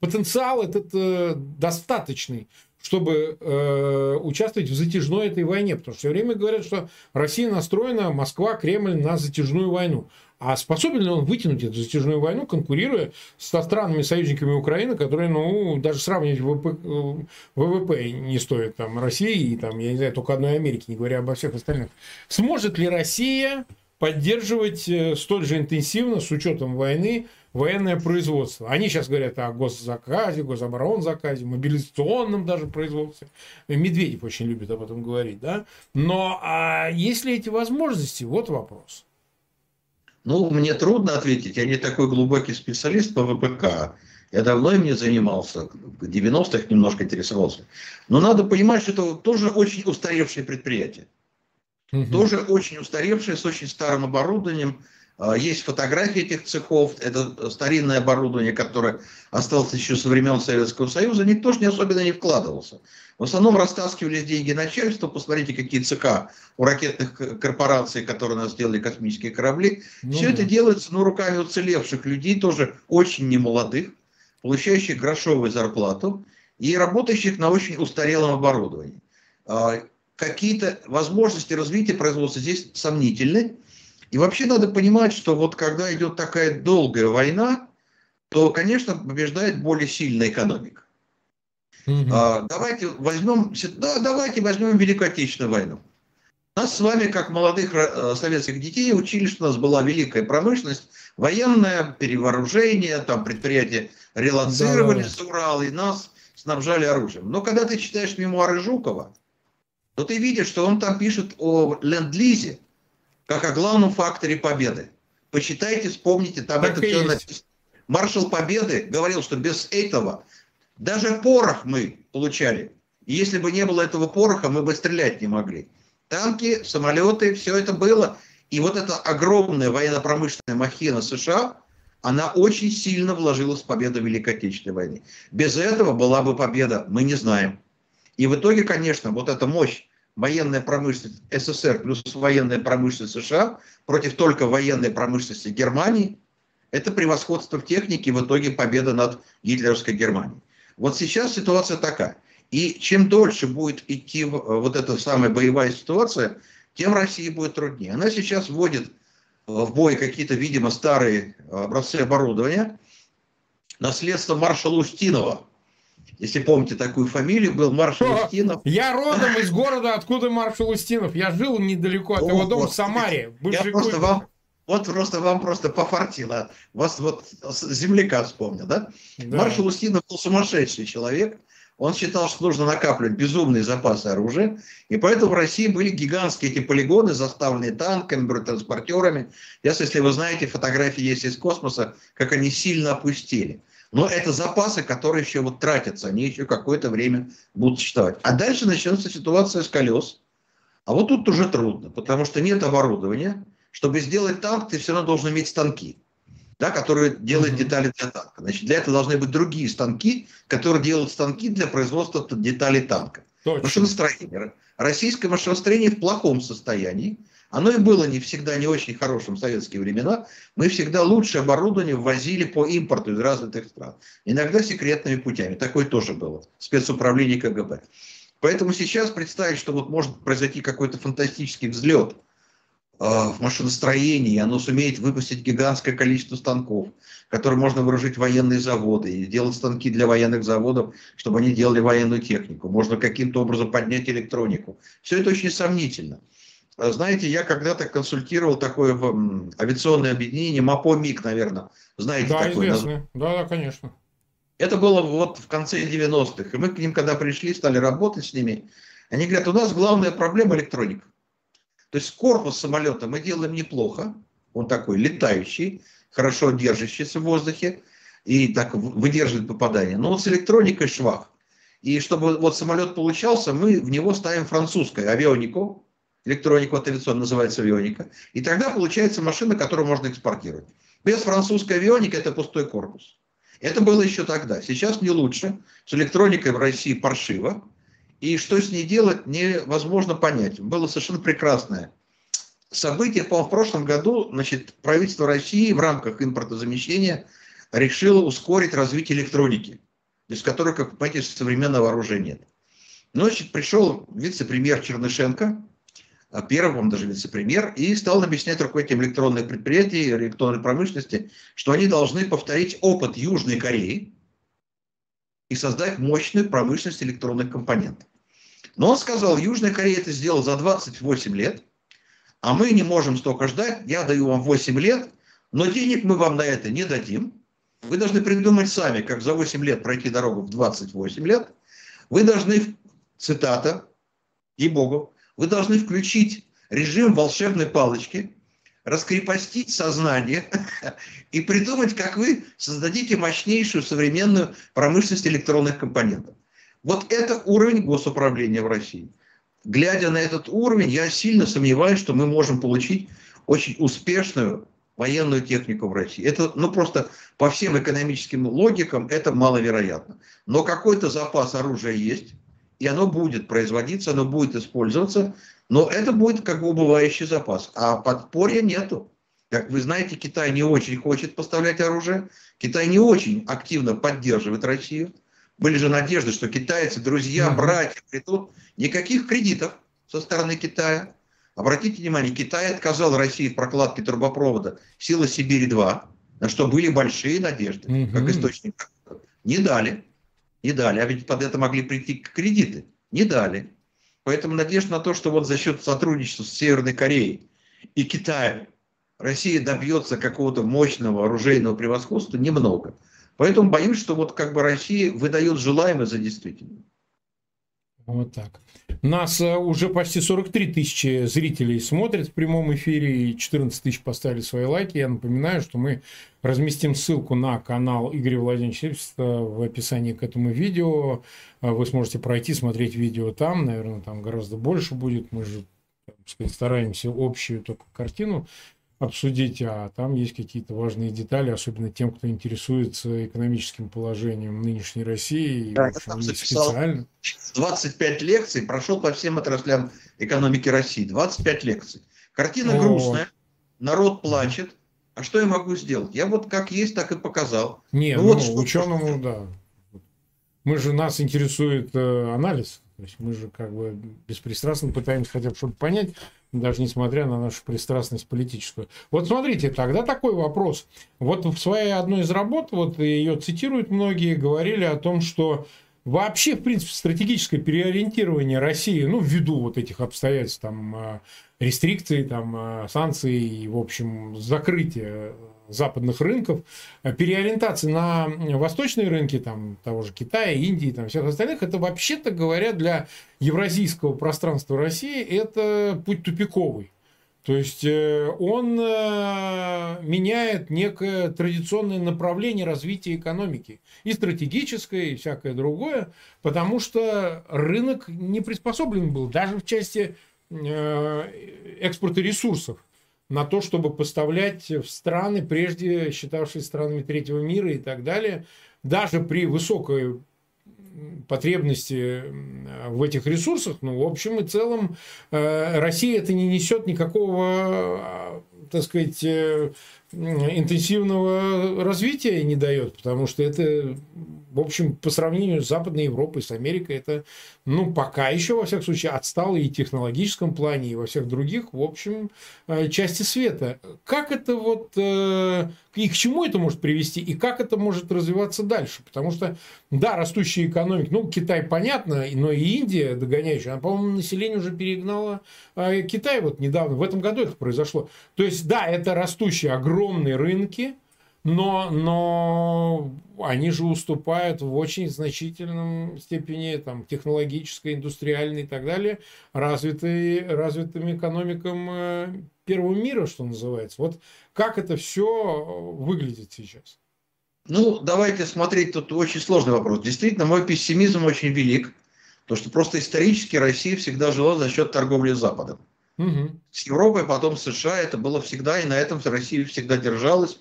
потенциал этот э, достаточный, чтобы э, участвовать в затяжной этой войне. Потому что все время говорят, что Россия настроена, Москва, Кремль на затяжную войну. А способен ли он вытянуть эту затяжную войну, конкурируя со странами союзниками Украины, которые, ну, даже сравнивать ВВП, ВВП не стоит там России и там, я не знаю, только одной Америки, не говоря обо всех остальных. Сможет ли Россия поддерживать э, столь же интенсивно, с учетом войны, военное производство. Они сейчас говорят о госзаказе, гособоронзаказе, мобилизационном даже производстве. Медведев очень любит об этом говорить, да? Но а есть ли эти возможности? Вот вопрос. Ну, мне трудно ответить. Я не такой глубокий специалист по ВПК. Я давно им не занимался, в 90-х немножко интересовался. Но надо понимать, что это тоже очень устаревшее предприятие. Угу. Тоже очень устаревшее, с очень старым оборудованием. А, есть фотографии этих цехов, это старинное оборудование, которое осталось еще со времен Советского Союза, никто же не особенно не вкладывался. В основном растаскивались деньги начальства. Посмотрите, какие ЦК у ракетных корпораций, которые у нас сделали космические корабли. Ну, Все да. это делается ну, руками уцелевших людей, тоже очень немолодых, получающих грошовую зарплату и работающих на очень устарелом оборудовании. А, какие-то возможности развития производства здесь сомнительны. И вообще надо понимать, что вот когда идет такая долгая война, то, конечно, побеждает более сильная экономика. Угу. А, давайте возьмем, да, давайте возьмем Великую Отечественную войну. Нас с вами, как молодых э, советских детей, учили, что у нас была великая промышленность, военное перевооружение, там предприятия релацировали да. с Урала, и нас снабжали оружием. Но когда ты читаешь мемуары Жукова, то ты видишь, что он там пишет о ленд-лизе, как о главном факторе победы. Почитайте, вспомните, там так это все написано. Маршал Победы говорил, что без этого даже порох мы получали. И если бы не было этого пороха, мы бы стрелять не могли. Танки, самолеты, все это было. И вот эта огромная военно-промышленная махина США, она очень сильно вложилась в победу Великой Отечественной войны. Без этого была бы победа, мы не знаем. И в итоге, конечно, вот эта мощь военная промышленность СССР плюс военная промышленность США против только военной промышленности Германии, это превосходство в технике, в итоге победа над гитлеровской Германией. Вот сейчас ситуация такая. И чем дольше будет идти вот эта самая боевая ситуация, тем России будет труднее. Она сейчас вводит в бой какие-то, видимо, старые образцы оборудования. Наследство маршала Устинова. Если помните такую фамилию, был маршал О, Устинов. Я родом из города, откуда маршал Устинов. Я жил недалеко от О, его дома вот, в Самаре. Я просто вам, вот просто вам просто пофартило. Вас вот земляка вспомнил, да? да? Маршал Устинов был сумасшедший человек. Он считал, что нужно накапливать безумные запасы оружия, и поэтому в России были гигантские эти полигоны, заставленные танками, бронетранспортерами. Сейчас, если вы знаете, фотографии есть из космоса, как они сильно опустили. Но это запасы, которые еще вот тратятся, они еще какое-то время будут существовать. А дальше начнется ситуация с колес. А вот тут уже трудно, потому что нет оборудования. Чтобы сделать танк, ты все равно должен иметь станки да, которые делают детали для танка. Значит, для этого должны быть другие станки, которые делают станки для производства деталей танка. Точно. Машиностроение. Российское машиностроение в плохом состоянии. Оно и было не всегда не очень хорошим в советские времена. Мы всегда лучшее оборудование ввозили по импорту из развитых стран. Иногда секретными путями. Такое тоже было. Спецуправление КГБ. Поэтому сейчас представить, что вот может произойти какой-то фантастический взлет – Э, в машиностроении, оно сумеет выпустить гигантское количество станков, которые можно вооружить военные заводы и делать станки для военных заводов, чтобы они делали военную технику. Можно каким-то образом поднять электронику. Все это очень сомнительно. Э, знаете, я когда-то консультировал такое авиационное объединение, МАПО-МИГ, наверное. Знаете да, такое? Известно. Да, да, конечно. Это было вот в конце 90-х. И мы к ним, когда пришли, стали работать с ними, они говорят, у нас главная проблема электроника. То есть корпус самолета мы делаем неплохо, он такой летающий, хорошо держащийся в воздухе и так выдерживает попадание. Но вот с электроникой швах. И чтобы вот самолет получался, мы в него ставим французское авионику, электронику от авиационной называется авионика, и тогда получается машина, которую можно экспортировать. Без французской авионики это пустой корпус. Это было еще тогда. Сейчас не лучше. С электроникой в России паршиво. И что с ней делать, невозможно понять. Было совершенно прекрасное событие. По в прошлом году значит, правительство России в рамках импортозамещения решило ускорить развитие электроники, без которой, как вы понимаете, современного вооружения нет. Значит, пришел вице-премьер Чернышенко, первый, он даже вице-премьер, и стал объяснять руководителям электронных предприятий, электронной промышленности, что они должны повторить опыт Южной Кореи, и создать мощную промышленность электронных компонентов. Но он сказал, Южная Корея это сделала за 28 лет, а мы не можем столько ждать, я даю вам 8 лет, но денег мы вам на это не дадим. Вы должны придумать сами, как за 8 лет пройти дорогу в 28 лет. Вы должны, цитата, ей-богу, вы должны включить режим волшебной палочки, раскрепостить сознание (laughs) и придумать, как вы создадите мощнейшую современную промышленность электронных компонентов. Вот это уровень госуправления в России. Глядя на этот уровень, я сильно сомневаюсь, что мы можем получить очень успешную военную технику в России. Это, ну, просто по всем экономическим логикам это маловероятно. Но какой-то запас оружия есть, и оно будет производиться, оно будет использоваться, но это будет как бы убывающий запас. А подпорья нету. Как вы знаете, Китай не очень хочет поставлять оружие. Китай не очень активно поддерживает Россию. Были же надежды, что китайцы, друзья, братья придут. Никаких кредитов со стороны Китая. Обратите внимание, Китай отказал России в прокладке трубопровода «Сила Сибири-2», на что были большие надежды, как источник. Не дали. Не дали. А ведь под это могли прийти кредиты. Не дали. Поэтому надежда на то, что вот за счет сотрудничества с Северной Кореей и Китаем Россия добьется какого-то мощного оружейного превосходства, немного. Поэтому боюсь, что вот как бы Россия выдает желаемое за действительное. Вот так. Нас э, уже почти 43 тысячи зрителей смотрят в прямом эфире, и 14 тысяч поставили свои лайки. Я напоминаю, что мы разместим ссылку на канал Игоря Владимировича в описании к этому видео. Э, вы сможете пройти, смотреть видео там. Наверное, там гораздо больше будет. Мы же так сказать, стараемся общую только картину обсудить, а там есть какие-то важные детали, особенно тем, кто интересуется экономическим положением нынешней России. Да, я там записал специально. 25 лекций, прошел по всем отраслям экономики России. 25 лекций. Картина О. грустная, народ плачет, А что я могу сделать? Я вот как есть, так и показал. Не, ну, ну вот ученому, что... да. Мы же нас интересует э, анализ. То есть мы же как бы беспристрастно пытаемся хотя бы что-то понять, даже несмотря на нашу пристрастность политическую. Вот смотрите, тогда такой вопрос. Вот в своей одной из работ, вот ее цитируют многие, говорили о том, что вообще, в принципе, стратегическое переориентирование России, ну, ввиду вот этих обстоятельств, там, э, рестрикций, там, э, санкций в общем, закрытия западных рынков, э, переориентация на восточные рынки, там, того же Китая, Индии, там, всех остальных, это вообще-то говоря для евразийского пространства России это путь тупиковый. То есть э, он э, меняет некое традиционное направление развития экономики. И стратегическое, и всякое другое. Потому что рынок не приспособлен был даже в части экспорта ресурсов на то, чтобы поставлять в страны, прежде считавшие странами третьего мира и так далее, даже при высокой потребности в этих ресурсах, ну, в общем и целом, э, Россия это не несет никакого, так сказать, э, интенсивного развития не дает, потому что это, в общем, по сравнению с Западной Европой, с Америкой, это, ну, пока еще, во всяком случае, отстало и в технологическом плане, и во всех других, в общем, э, части света. Как это вот, э, и к чему это может привести, и как это может развиваться дальше? Потому что, да, растущая экономика, ну, Китай, понятно, но и Индия догоняющая, она, по-моему, население уже перегнала э, Китай вот недавно, в этом году это произошло. То есть, да, это растущие огромные рынки, но, но они же уступают в очень значительном степени там, технологической, индустриальной и так далее развитой, развитым экономикам э, первого мира, что называется. Вот как это все выглядит сейчас? Ну, давайте смотреть, тут очень сложный вопрос. Действительно, мой пессимизм очень велик, потому что просто исторически Россия всегда жила за счет торговли с Западом. Угу. С Европой, потом с США, это было всегда, и на этом Россия всегда держалась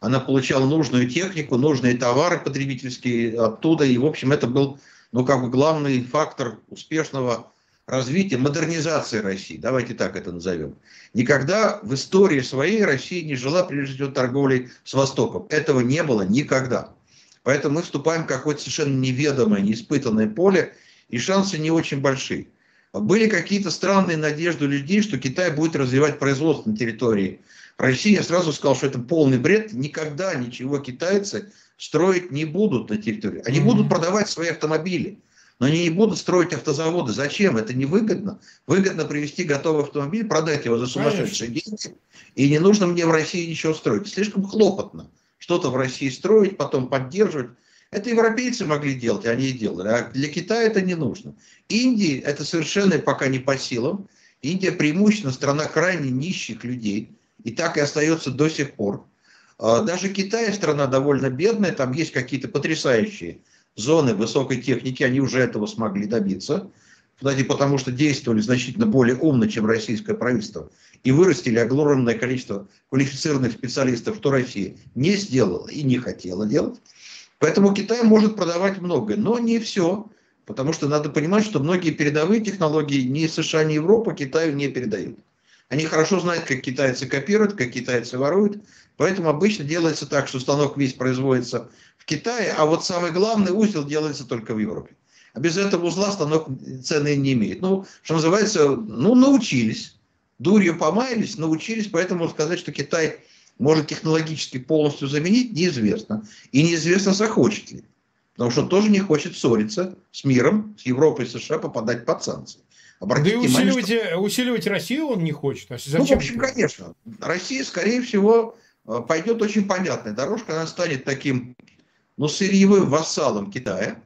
она получала нужную технику, нужные товары потребительские оттуда, и, в общем, это был, ну, как бы главный фактор успешного развития, модернизации России, давайте так это назовем. Никогда в истории своей России не жила, прежде всего, торговлей с Востоком. Этого не было никогда. Поэтому мы вступаем в какое-то совершенно неведомое, неиспытанное поле, и шансы не очень большие. Были какие-то странные надежды людей, что Китай будет развивать производство на территории России. Я сразу сказал, что это полный бред. Никогда ничего китайцы строить не будут на территории. Они будут продавать свои автомобили, но они не будут строить автозаводы. Зачем? Это невыгодно. Выгодно привезти готовый автомобиль, продать его за сумасшедшие деньги. И не нужно мне в России ничего строить. Слишком хлопотно что-то в России строить, потом поддерживать. Это европейцы могли делать, они и делали. А для Китая это не нужно. Индии это совершенно пока не по силам. Индия преимущественно страна крайне нищих людей. И так и остается до сих пор. А, даже Китай страна довольно бедная, там есть какие-то потрясающие зоны высокой техники, они уже этого смогли добиться. Кстати, потому что действовали значительно более умно, чем российское правительство. И вырастили огромное количество квалифицированных специалистов, что Россия не сделала и не хотела делать. Поэтому Китай может продавать многое, но не все. Потому что надо понимать, что многие передовые технологии ни США, ни Европа Китаю не передают. Они хорошо знают, как китайцы копируют, как китайцы воруют. Поэтому обычно делается так, что станок весь производится в Китае, а вот самый главный узел делается только в Европе. А без этого узла станок цены не имеет. Ну, что называется, ну, научились. Дурью помаялись, научились, поэтому сказать, что Китай может технологически полностью заменить, неизвестно. И неизвестно, захочет ли. Потому что тоже не хочет ссориться с миром, с Европой и США, попадать под санкции. Обратите да и усиливать, внимание, что... усиливать Россию он не хочет. А зачем? Ну, в общем, конечно. Россия, скорее всего, э, пойдет очень понятная дорожка. Она станет таким, ну, сырьевым вассалом Китая.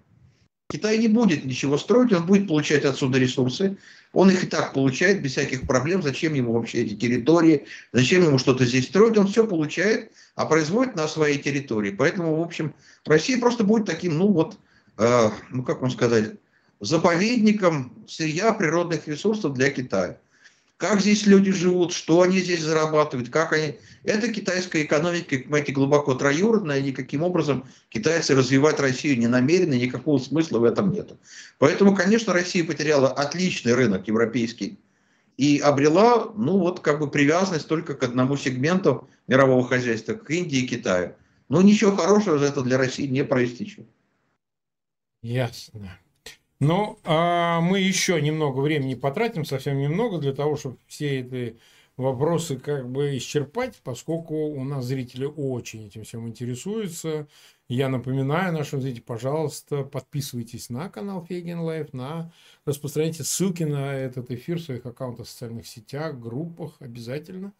Китай не будет ничего строить, он будет получать отсюда ресурсы. Он их и так получает без всяких проблем. Зачем ему вообще эти территории? Зачем ему что-то здесь строить? Он все получает, а производит на своей территории. Поэтому, в общем, Россия просто будет таким, ну вот, э, ну как вам сказать, заповедником сырья природных ресурсов для Китая. Как здесь люди живут, что они здесь зарабатывают, как они... Это китайская экономика, понимаете, глубоко троюродная, никаким образом китайцы развивать Россию не намерены, никакого смысла в этом нет. Поэтому, конечно, Россия потеряла отличный рынок европейский и обрела, ну вот как бы привязанность только к одному сегменту мирового хозяйства, к Индии и Китаю. Но ничего хорошего за это для России не проистечет. Ясно. Ну, а мы еще немного времени потратим, совсем немного, для того, чтобы все эти вопросы как бы исчерпать, поскольку у нас зрители очень этим всем интересуются. Я напоминаю нашим зрителям, пожалуйста, подписывайтесь на канал Фейгин Live, на распространяйте ссылки на этот эфир в своих аккаунтах в социальных сетях, группах обязательно.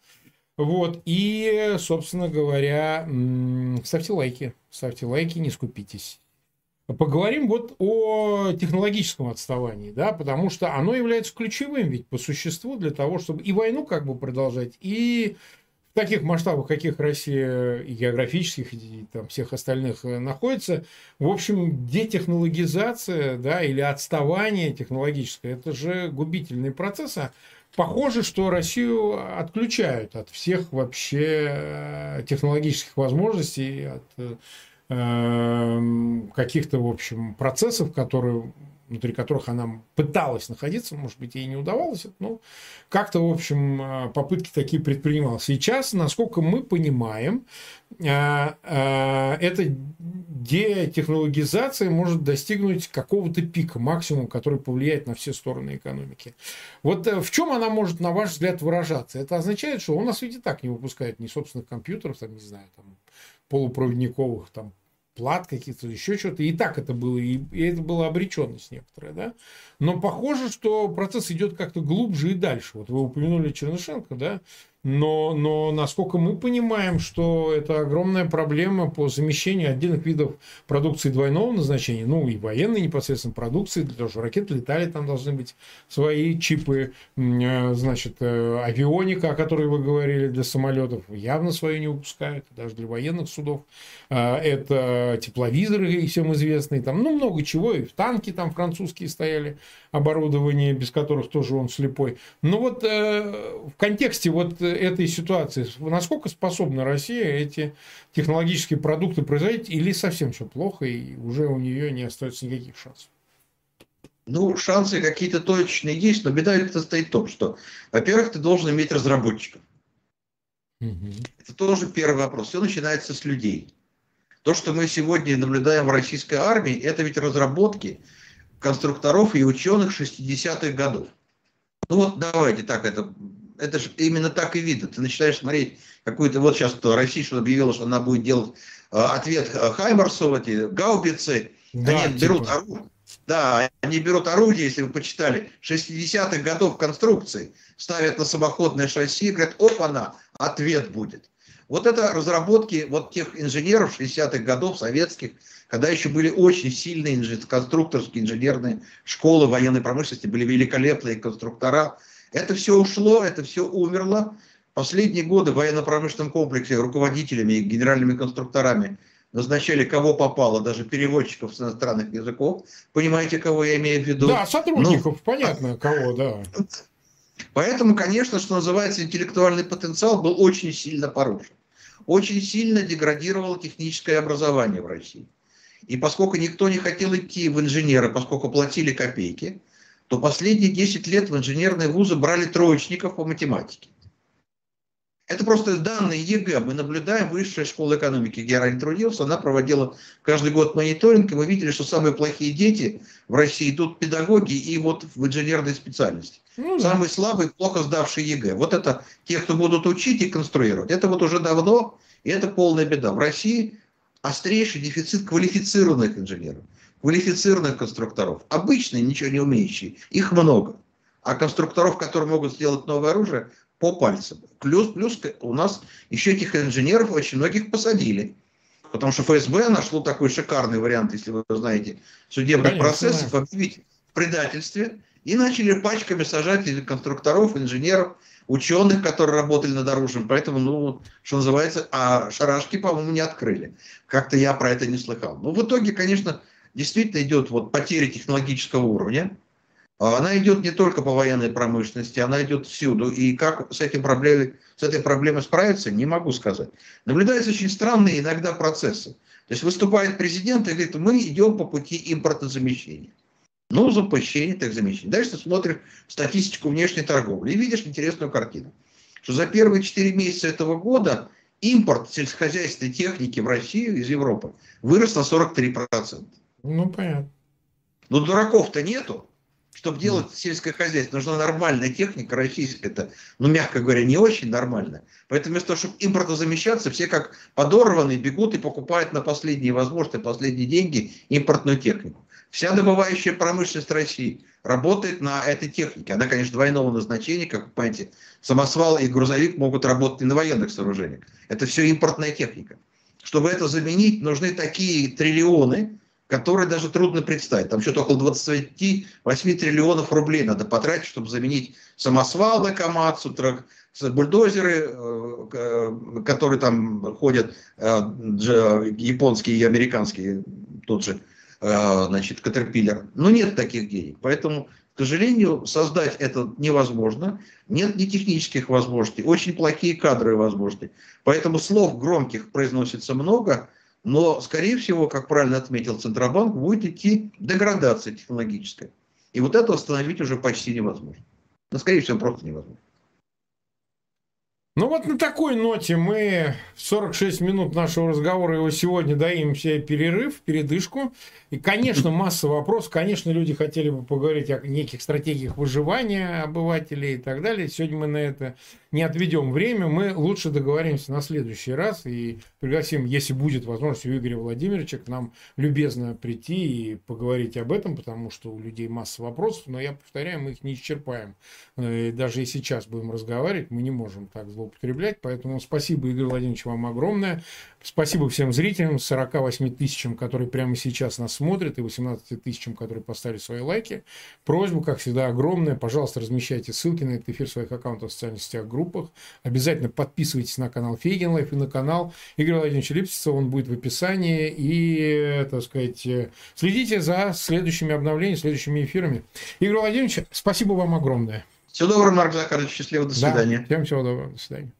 Вот, и, собственно говоря, ставьте лайки, ставьте лайки, не скупитесь. Поговорим вот о технологическом отставании, да, потому что оно является ключевым ведь по существу для того, чтобы и войну как бы продолжать, и в таких масштабах, каких Россия и географических, и там всех остальных э, находится, в общем, детехнологизация, да, или отставание технологическое, это же губительный процесс, а похоже, что Россию отключают от всех вообще э, технологических возможностей, от э, каких-то, в общем, процессов, которые внутри которых она пыталась находиться, может быть, ей не удавалось, но как-то, в общем, э, попытки такие предпринимал. Сейчас, насколько мы понимаем, э, э, эта детехнологизация может достигнуть какого-то пика, максимум, который повлияет на все стороны экономики. Вот в чем она может, на ваш взгляд, выражаться? Это означает, что у нас ведь и так не выпускают ни собственных компьютеров, там, не знаю, там, полупроводниковых там плат каких-то, еще что-то. И так это было, и, и это была обреченность некоторая, да. Но похоже, что процесс идет как-то глубже и дальше. Вот вы упомянули Чернышенко, да, но, но насколько мы понимаем, что это огромная проблема по замещению отдельных видов продукции двойного назначения, ну и военной непосредственно продукции, для того, что ракеты летали, там должны быть свои чипы, э, значит, э, авионика, о которой вы говорили, для самолетов, явно свою не выпускают, даже для военных судов. Э, это тепловизоры, всем известные, там, ну, много чего, и в танки там французские стояли, оборудование, без которых тоже он слепой. Но вот в контексте вот этой ситуации, насколько способна Россия эти технологические продукты производить, или совсем все плохо, и уже у нее не остается никаких шансов? Ну, шансы какие-то точные есть, но беда это состоит в том, что, во-первых, ты должен иметь разработчиков. Угу. Это тоже первый вопрос. Все начинается с людей. То, что мы сегодня наблюдаем в российской армии, это ведь разработки конструкторов и ученых 60-х годов. Ну вот давайте так это это же именно так и видно. Ты начинаешь смотреть какую-то, вот сейчас Россия что объявила, что она будет делать э, ответ э, Хаймарсу, эти гаубицы, да, они типа. берут орудие. Да, они берут орудие, если вы почитали, 60-х годов конструкции, ставят на самоходное шасси и говорят, оп, она, ответ будет. Вот это разработки вот тех инженеров 60-х годов советских, когда еще были очень сильные конструкторские инженерные школы военной промышленности, были великолепные конструктора, это все ушло, это все умерло. Последние годы в военно-промышленном комплексе руководителями и генеральными конструкторами назначали кого попало, даже переводчиков с иностранных языков. Понимаете, кого я имею в виду? Да, сотрудников, ну, понятно, кого, да. Поэтому, конечно, что называется, интеллектуальный потенциал был очень сильно порушен. Очень сильно деградировало техническое образование в России. И поскольку никто не хотел идти в инженеры, поскольку платили копейки, то последние 10 лет в инженерные вузы брали троечников по математике. Это просто данные ЕГЭ. Мы наблюдаем высшая школа экономики, где я ранее трудился. Она проводила каждый год мониторинг, и мы видели, что самые плохие дети в России идут в педагоги и вот в инженерной специальности. Ну, да. Самые слабые, плохо сдавшие ЕГЭ. Вот это те, кто будут учить и конструировать. Это вот уже давно, и это полная беда. В России острейший дефицит квалифицированных инженеров квалифицированных конструкторов, обычные, ничего не умеющие, их много. А конструкторов, которые могут сделать новое оружие, по пальцам. Плюс, плюс у нас еще этих инженеров очень многих посадили. Потому что ФСБ нашло такой шикарный вариант, если вы знаете, судебных процессов, объявить в предательстве. И начали пачками сажать конструкторов, инженеров, ученых, которые работали над оружием. Поэтому, ну, что называется, а шарашки, по-моему, не открыли. Как-то я про это не слыхал. Ну, в итоге, конечно, действительно идет вот потеря технологического уровня. А она идет не только по военной промышленности, она идет всюду. И как с, этим проблемой, с этой проблемой справиться, не могу сказать. Наблюдаются очень странные иногда процессы. То есть выступает президент и говорит, мы идем по пути импортозамещения. Ну, запущение, так замечательно. Дальше ты смотришь статистику внешней торговли и видишь интересную картину. Что за первые 4 месяца этого года импорт сельскохозяйственной техники в Россию из Европы вырос на 43%. Ну, понятно. Но дураков-то нету. Чтобы делать сельское хозяйство, нужна нормальная техника, российская это, ну, мягко говоря, не очень нормальная. Поэтому вместо того, чтобы импорту замещаться, все как подорванные бегут и покупают на последние возможности, последние деньги импортную технику. Вся добывающая промышленность России работает на этой технике. Она, конечно, двойного назначения, как вы понимаете, самосвал и грузовик могут работать и на военных сооружениях. Это все импортная техника. Чтобы это заменить, нужны такие триллионы, которые даже трудно представить. Там что-то около 28 триллионов рублей надо потратить, чтобы заменить самосвалы Камацу, бульдозеры, э, которые там ходят, э, японские и американские, тот же, э, значит, Caterpillar. Но нет таких денег. Поэтому, к сожалению, создать это невозможно. Нет ни технических возможностей, очень плохие кадровые возможности. Поэтому слов громких произносится много – но, скорее всего, как правильно отметил Центробанк, будет идти деградация технологическая. И вот это остановить уже почти невозможно. Но, скорее всего, просто невозможно. Ну вот на такой ноте мы 46 минут нашего разговора его сегодня даем себе перерыв, передышку. И, конечно, (laughs) масса вопросов. Конечно, люди хотели бы поговорить о неких стратегиях выживания обывателей и так далее. Сегодня мы на это не отведем время. Мы лучше договоримся на следующий раз и пригласим, если будет возможность, у Игоря Владимировича к нам любезно прийти и поговорить об этом, потому что у людей масса вопросов, но я повторяю, мы их не исчерпаем. Э, даже и сейчас будем разговаривать, мы не можем так злоупотреблять. Поэтому спасибо, Игорь Владимирович, вам огромное. Спасибо всем зрителям, 48 тысячам, которые прямо сейчас нас смотрят, и 18 тысячам, которые поставили свои лайки. Просьба, как всегда, огромная. Пожалуйста, размещайте ссылки на этот эфир в своих аккаунтах в социальных сетях, группах. Обязательно подписывайтесь на канал Фейгин Live и на канал Игоря Владимировича Липсица. Он будет в описании. И, так сказать, следите за следующими обновлениями, следующими эфирами. Игорь Владимирович, спасибо вам огромное. Всего доброго, Марк Захарович. Счастливо. До свидания. Да, всем всего доброго. До свидания.